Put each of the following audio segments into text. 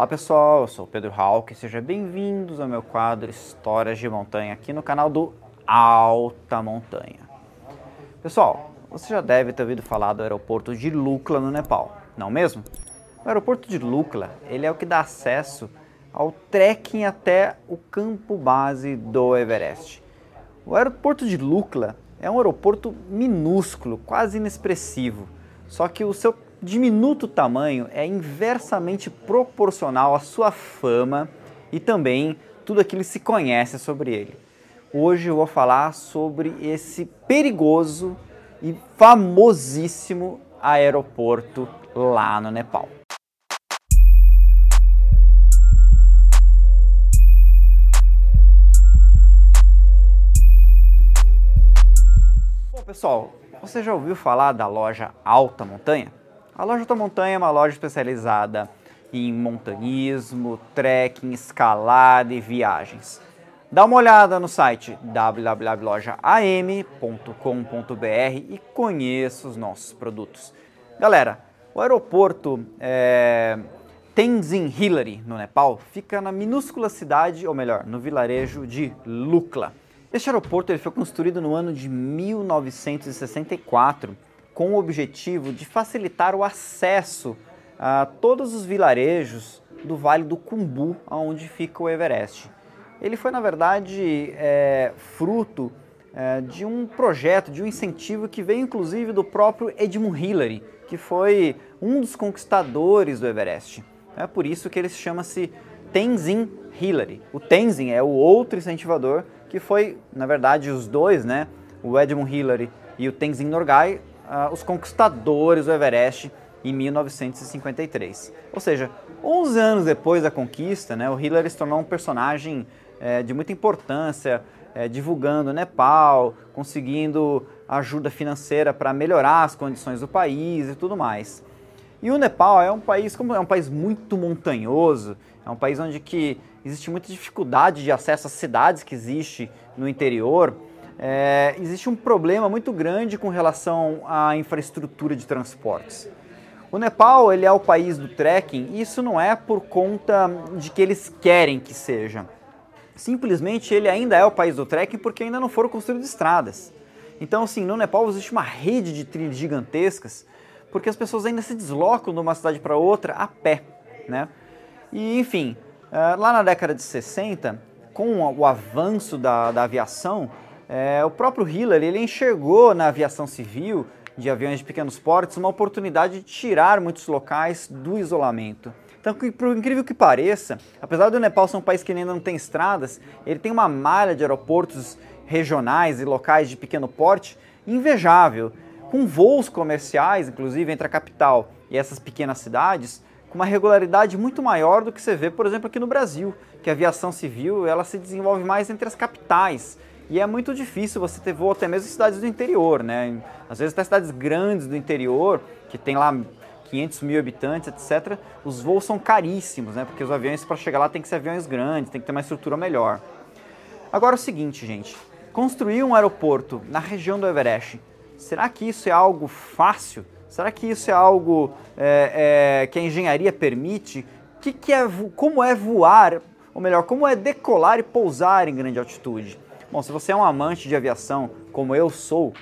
Olá pessoal, eu sou o Pedro Hawk sejam bem-vindos ao meu quadro Histórias de Montanha aqui no canal do Alta Montanha. Pessoal, você já deve ter ouvido falar do aeroporto de Lukla no Nepal, não mesmo? O aeroporto de Lukla, ele é o que dá acesso ao trekking até o campo base do Everest. O aeroporto de Lukla é um aeroporto minúsculo, quase inexpressivo, só que o seu diminuto tamanho é inversamente proporcional à sua fama e também tudo aquilo que se conhece sobre ele. Hoje eu vou falar sobre esse perigoso e famosíssimo aeroporto lá no Nepal. Bom, pessoal, você já ouviu falar da loja Alta Montanha? A loja Alta Montanha é uma loja especializada em montanismo, trekking, escalada e viagens. Dá uma olhada no site www.lojaam.com.br e conheça os nossos produtos. Galera, o aeroporto é, Tenzin Hillary, no Nepal, fica na minúscula cidade, ou melhor, no vilarejo de Lukla. Este aeroporto ele foi construído no ano de 1964 com o objetivo de facilitar o acesso a todos os vilarejos do Vale do Cumbu, onde fica o Everest. Ele foi, na verdade, é, fruto é, de um projeto, de um incentivo que veio inclusive do próprio Edmund Hillary, que foi um dos conquistadores do Everest. É por isso que ele chama-se Tenzin Hillary. O Tenzin é o outro incentivador que foi, na verdade, os dois, né? O Edmund Hillary e o Tenzin Norgay, uh, os conquistadores do Everest em 1953. Ou seja, 11 anos depois da conquista, né, o Hillary se tornou um personagem é, de muita importância, é, divulgando o Nepal, conseguindo ajuda financeira para melhorar as condições do país e tudo mais. E o Nepal é um país, como é um país muito montanhoso, é um país onde que existe muita dificuldade de acesso às cidades que existe no interior é, existe um problema muito grande com relação à infraestrutura de transportes. O Nepal ele é o país do trekking e isso não é por conta de que eles querem que seja. Simplesmente ele ainda é o país do trekking porque ainda não foram construídas estradas. Então, assim, no Nepal existe uma rede de trilhas gigantescas porque as pessoas ainda se deslocam de uma cidade para outra a pé, né? E, enfim, é, lá na década de 60, com o avanço da, da aviação, é, o próprio Hillary ele enxergou na aviação civil de aviões de pequenos portes uma oportunidade de tirar muitos locais do isolamento. Então, por incrível que pareça, apesar do Nepal ser um país que ainda não tem estradas, ele tem uma malha de aeroportos regionais e locais de pequeno porte invejável, com voos comerciais, inclusive entre a capital e essas pequenas cidades, com uma regularidade muito maior do que você vê, por exemplo, aqui no Brasil, que a aviação civil ela se desenvolve mais entre as capitais e é muito difícil você ter voo até mesmo em cidades do interior, né? Às vezes até cidades grandes do interior, que tem lá 500 mil habitantes, etc., os voos são caríssimos, né? Porque os aviões para chegar lá tem que ser aviões grandes, tem que ter uma estrutura melhor. Agora é o seguinte, gente, construir um aeroporto na região do Everest, será que isso é algo fácil? Será que isso é algo é, é, que a engenharia permite? Que que é, como é voar, ou melhor, como é decolar e pousar em grande altitude? Bom, se você é um amante de aviação, como eu sou,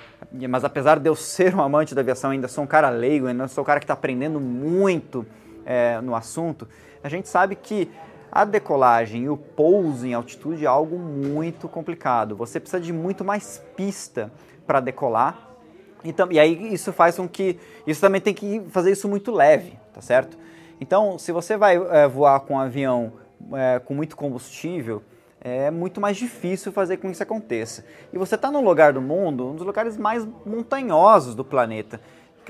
mas apesar de eu ser um amante da aviação, ainda sou um cara leigo, ainda sou um cara que está aprendendo muito é, no assunto, a gente sabe que a decolagem e o pouso em altitude é algo muito complicado. Você precisa de muito mais pista para decolar. E, e aí isso faz com que. Isso também tem que fazer isso muito leve, tá certo? Então, se você vai é, voar com um avião é, com muito combustível, é muito mais difícil fazer com que isso aconteça. E você está num lugar do mundo, um dos lugares mais montanhosos do planeta,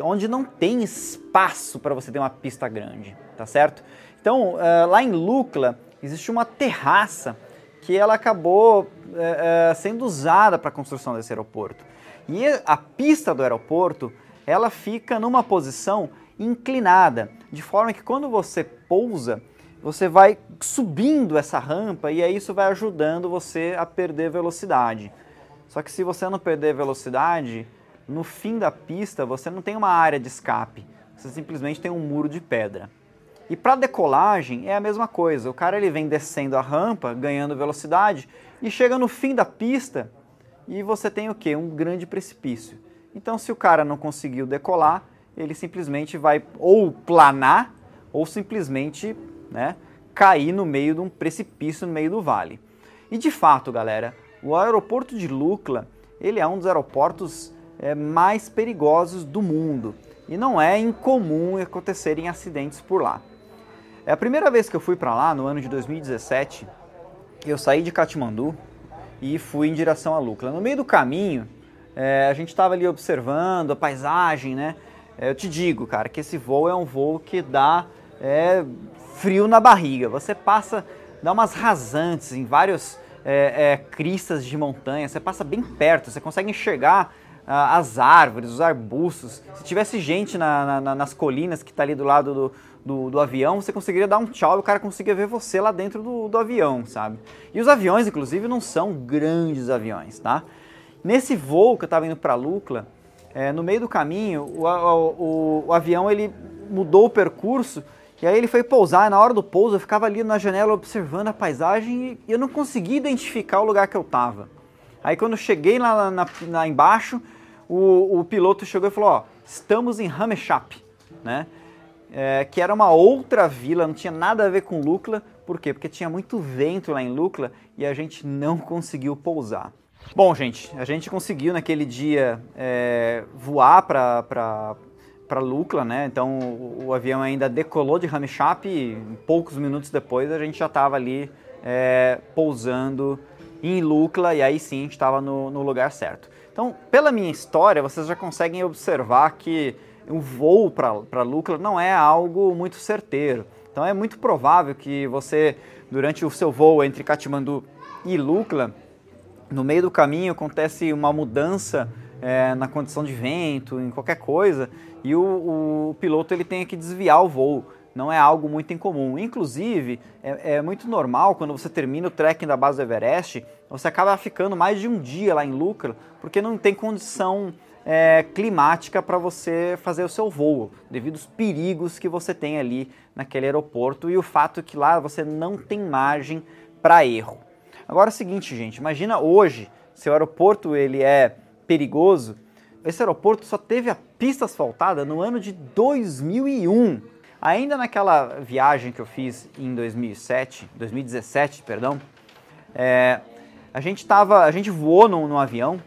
onde não tem espaço para você ter uma pista grande, tá certo? Então, uh, lá em Lukla, existe uma terraça que ela acabou uh, uh, sendo usada para a construção desse aeroporto. E a pista do aeroporto, ela fica numa posição inclinada, de forma que quando você pousa, você vai subindo essa rampa e aí isso vai ajudando você a perder velocidade. Só que se você não perder velocidade, no fim da pista você não tem uma área de escape, você simplesmente tem um muro de pedra. E para decolagem é a mesma coisa. O cara ele vem descendo a rampa, ganhando velocidade e chega no fim da pista e você tem o que? Um grande precipício. Então, se o cara não conseguiu decolar, ele simplesmente vai ou planar ou simplesmente né, cair no meio de um precipício no meio do vale. E de fato, galera, o aeroporto de Lukla ele é um dos aeroportos é, mais perigosos do mundo e não é incomum acontecerem acidentes por lá. É a primeira vez que eu fui para lá, no ano de 2017, eu saí de Katmandu e fui em direção a Lukla. No meio do caminho, é, a gente estava ali observando a paisagem, né? É, eu te digo, cara, que esse voo é um voo que dá é, frio na barriga. Você passa, dá umas rasantes em vários é, é, cristas de montanha, você passa bem perto, você consegue enxergar ah, as árvores, os arbustos. Se tivesse gente na, na, nas colinas que está ali do lado do, do, do, avião, você conseguiria dar um tchau e o cara conseguiria ver você lá dentro do, do avião, sabe? E os aviões, inclusive, não são grandes aviões, tá? Nesse voo que eu estava indo para Lucla, é, no meio do caminho, o, o, o, o avião ele mudou o percurso e aí ele foi pousar, e na hora do pouso eu ficava ali na janela observando a paisagem e eu não conseguia identificar o lugar que eu estava. Aí quando eu cheguei lá, na, embaixo, o, o, piloto chegou e falou, ó, estamos em Ramechap, né? É, que era uma outra vila, não tinha nada a ver com Lukla. Por quê? Porque tinha muito vento lá em Lukla e a gente não conseguiu pousar. Bom, gente, a gente conseguiu naquele dia é, voar para para Lukla, né? Então o, o, avião ainda decolou de Ramechap e poucos minutos depois a gente já estava ali é, pousando em Lukla e aí sim a gente estava no, no, lugar certo. Então, pela minha história, vocês já conseguem observar que o voo para Lukla não é algo muito certeiro. Então é muito provável que você, durante o seu voo entre Katmandu e Lukla, no meio do caminho acontece uma mudança é, na condição de vento, em qualquer coisa, e o, o, piloto ele tem que desviar o voo. Não é algo muito incomum. Inclusive, é, é, muito normal quando você termina o trekking da base do Everest, você acaba ficando mais de um dia lá em Lucra, porque não tem condição é, climática para você fazer o seu voo, devido aos perigos que você tem ali naquele aeroporto e o fato que lá você não tem margem para erro. Agora é o seguinte, gente, imagina hoje, se o aeroporto ele é perigoso, esse aeroporto só teve a pista asfaltada no ano de 2001. Ainda naquela viagem que eu fiz em 2007, 2017, perdão, é, a gente tava, a gente voou num, num avião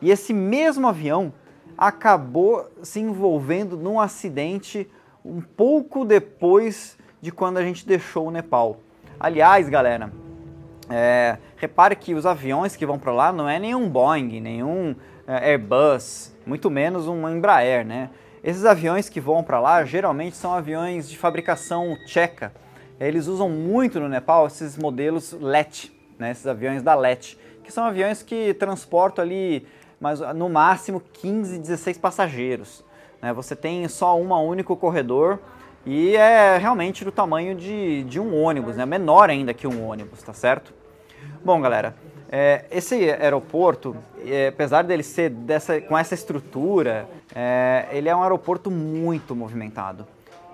e esse mesmo avião acabou se envolvendo num acidente um pouco depois de quando a gente deixou o Nepal. Aliás, galera, é, repare que os aviões que vão para lá não é nenhum Boeing, nenhum Airbus, muito menos um Embraer, né? Esses aviões que voam para lá geralmente são aviões de fabricação tcheca. Eles usam muito no Nepal esses modelos LET, né? esses aviões da LET, que são aviões que transportam ali mas no máximo 15, 16 passageiros. Né? Você tem só um único corredor e é realmente do tamanho de, de um ônibus, né? menor ainda que um ônibus, tá certo? Bom, galera, é, esse aeroporto, é, apesar dele ser dessa, com essa estrutura, é, ele é um aeroporto muito movimentado.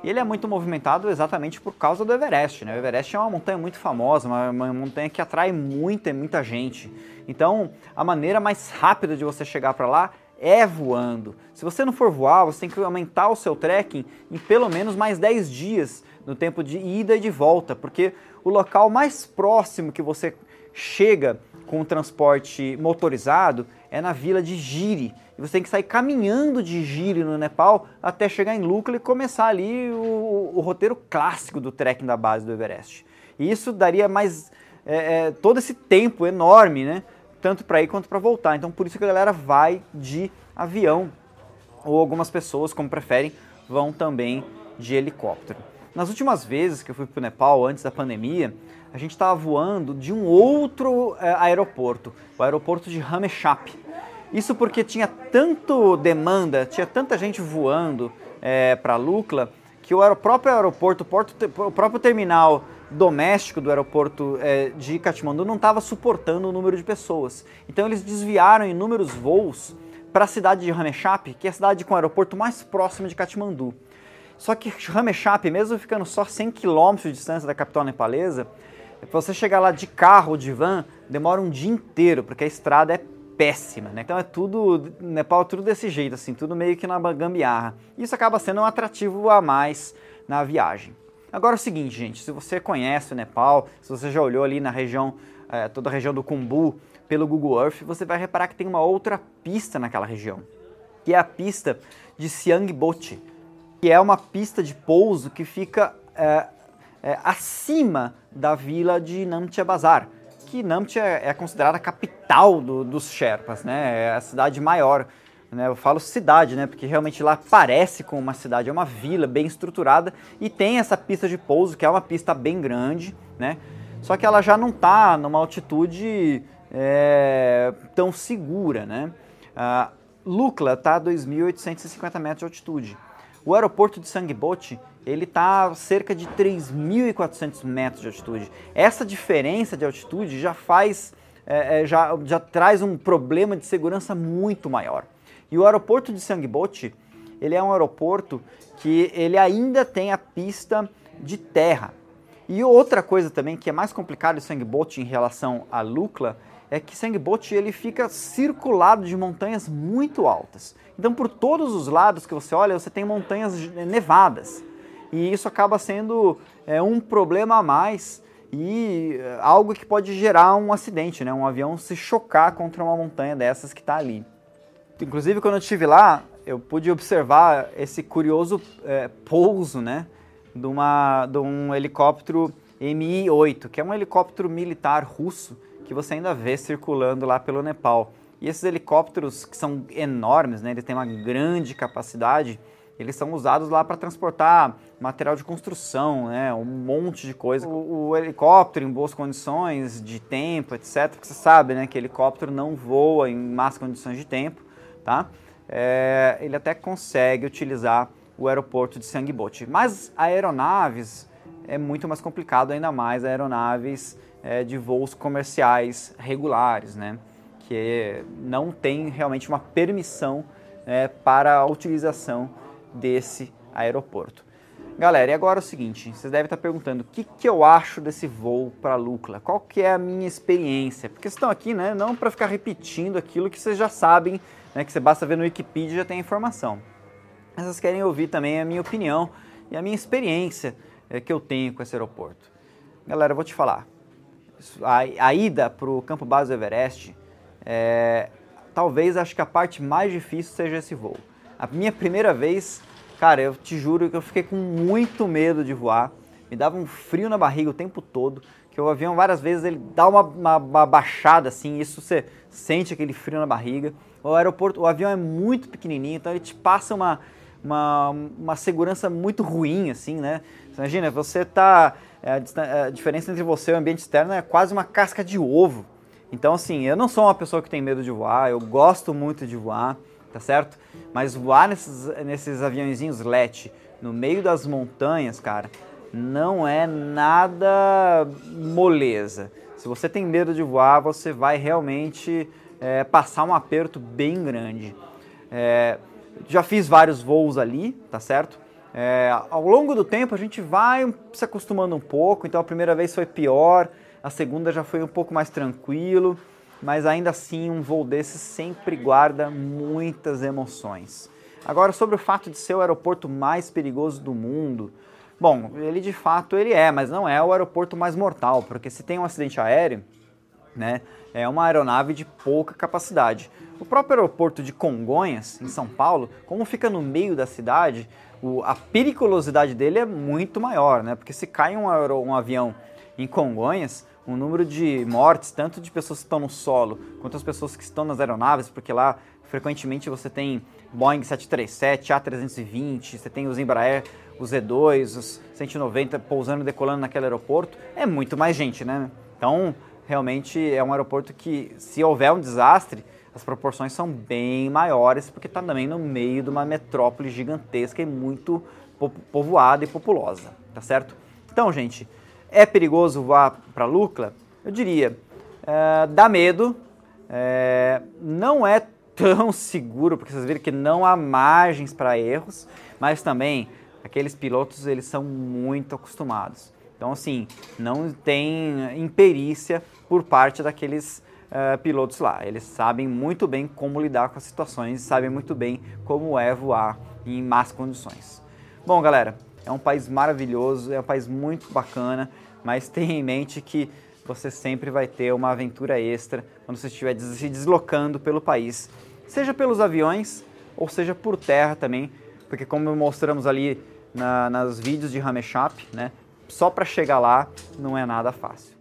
E ele é muito movimentado exatamente por causa do Everest. Né? O Everest é uma montanha muito famosa, uma, uma montanha que atrai muita, muita gente. Então, a maneira mais rápida de você chegar para lá é voando. Se você não for voar, você tem que aumentar o seu trekking em pelo menos mais 10 dias no tempo de ida e de volta, porque o local mais próximo que você chega com o transporte motorizado é na vila de Giri. E você tem que sair caminhando de Giri no Nepal até chegar em Lukla e começar ali o, o roteiro clássico do trekking da base do Everest. E isso daria mais é, é, todo esse tempo enorme, né? Tanto para ir quanto para voltar. Então por isso que a galera vai de avião. Ou algumas pessoas, como preferem, vão também de helicóptero. Nas últimas vezes que eu fui para o Nepal, antes da pandemia, a gente estava voando de um outro é, aeroporto, o aeroporto de Ramechap. Isso porque tinha tanto demanda, tinha tanta gente voando é, para Lukla, que o próprio aeroporto, o próprio terminal doméstico do aeroporto é, de Katmandu não estava suportando o número de pessoas. Então eles desviaram inúmeros voos para a cidade de Ramechap, que é a cidade com o aeroporto mais próximo de Katmandu. Só que Ramechap, mesmo ficando só 100 km de distância da capital nepalesa, para você chegar lá de carro ou de van, demora um dia inteiro, porque a estrada é péssima, né? Então é tudo, Nepal é tudo desse jeito, assim, tudo meio que na gambiarra. Isso acaba sendo um atrativo a mais na viagem. Agora é o seguinte, gente, se você conhece o Nepal, se você já olhou ali na região, é, toda a região do Kumbu pelo Google Earth, você vai reparar que tem uma outra pista naquela região, que é a pista de Siangboche, que é uma pista de pouso que fica é, é, acima da vila de Namche Bazar, que Namche é, é considerada a capital do, dos Sherpas, né? É a cidade maior. Né? Eu falo cidade, né? Porque realmente lá parece com uma cidade, é uma vila bem estruturada e tem essa pista de pouso, que é uma pista bem grande, né? Só que ela já não está numa altitude é, tão segura, né? Lukla está a 2.850 metros de altitude. O aeroporto de Sangboche ele está a cerca de 3.400 metros de altitude. Essa diferença de altitude já faz, é, é, já, já traz um problema de segurança muito maior. E o aeroporto de Sangboche, ele é um aeroporto que ele ainda tem a pista de terra. E outra coisa também que é mais complicado em Sangboche em relação a Lukla é que Sangboche ele fica circulado de montanhas muito altas. Então por todos os lados que você olha, você tem montanhas nevadas e isso acaba sendo é, um problema a mais e é, algo que pode gerar um acidente, né? Um avião se chocar contra uma montanha dessas que está ali. Inclusive, quando eu estive lá, eu pude observar esse curioso é, pouso, né? De, uma, de um helicóptero Mi-8, que é um helicóptero militar russo que você ainda vê circulando lá pelo Nepal. E esses helicópteros que são enormes, né? Eles têm uma grande capacidade eles são usados lá para transportar material de construção, né, um monte de coisa. O, o, helicóptero em boas condições de tempo, etc. Porque você sabe, né, que helicóptero não voa em más condições de tempo, tá? É, ele até consegue utilizar o aeroporto de Sangboche. Mas aeronaves é muito mais complicado, ainda mais aeronaves é, de voos comerciais regulares, né? Que não tem realmente uma permissão é, para a utilização desse aeroporto. Galera, e agora é o seguinte, vocês devem estar perguntando o que, que eu acho desse voo para Lucla, qual que é a minha experiência, porque estão aqui né, não para ficar repetindo aquilo que vocês já sabem, né, que você basta ver no Wikipedia e já tem a informação. Mas vocês querem ouvir também a minha opinião e a minha experiência é, que eu tenho com esse aeroporto. Galera, eu vou te falar, a, a ida para o campo base do Everest, é, talvez acho que a parte mais difícil seja esse voo. A minha primeira vez, cara, eu te juro que eu fiquei com muito medo de voar. Me dava um frio na barriga o tempo todo, que o avião várias vezes ele dá uma, uma, uma baixada assim, isso você sente aquele frio na barriga. O aeroporto, o avião é muito pequenininho, então ele te passa uma, uma, uma segurança muito ruim, assim, né? Você imagina, você tá. É, a diferença entre você e o ambiente externo é quase uma casca de ovo. Então, assim, eu não sou uma pessoa que tem medo de voar, eu gosto muito de voar tá certo? Mas voar nesses, nesses aviãozinhos LET no meio das montanhas, cara, não é nada moleza. Se você tem medo de voar, você vai realmente é, passar um aperto bem grande. É, já fiz vários voos ali, tá certo? É, ao longo do tempo a gente vai se acostumando um pouco, então a primeira vez foi pior, a segunda já foi um pouco mais tranquilo mas ainda assim um voo desse sempre guarda muitas emoções. Agora sobre o fato de ser o aeroporto mais perigoso do mundo, bom, ele de fato ele é, mas não é o aeroporto mais mortal, porque se tem um acidente aéreo, né, é uma aeronave de pouca capacidade. O próprio aeroporto de Congonhas, em São Paulo, como fica no meio da cidade, o, a periculosidade dele é muito maior, né? Porque se cai um, aero, um avião em Congonhas, o número de mortes, tanto de pessoas que estão no solo, quanto as pessoas que estão nas aeronaves, porque lá frequentemente você tem Boeing 737, A320, você tem os Embraer, os Z2, os 190 pousando e decolando naquele aeroporto, é muito mais gente, né? Então, realmente é um aeroporto que, se houver um desastre, as proporções são bem maiores, porque está também no meio de uma metrópole gigantesca e muito povoada e populosa, tá certo? Então, gente, é perigoso voar para Lucla? Eu diria, é, dá medo, é, não é tão seguro, porque vocês viram que não há margens para erros, mas também aqueles pilotos eles são muito acostumados. Então, assim, não tem imperícia por parte daqueles uh, pilotos lá. Eles sabem muito bem como lidar com as situações, sabem muito bem como é voar em más condições. Bom, galera, é um país maravilhoso, é um país muito bacana, mas tenha em mente que você sempre vai ter uma aventura extra quando você estiver se deslocando pelo país, seja pelos aviões ou seja por terra também, porque como mostramos ali na, nas vídeos de Ramechap, né, só para chegar lá não é nada fácil.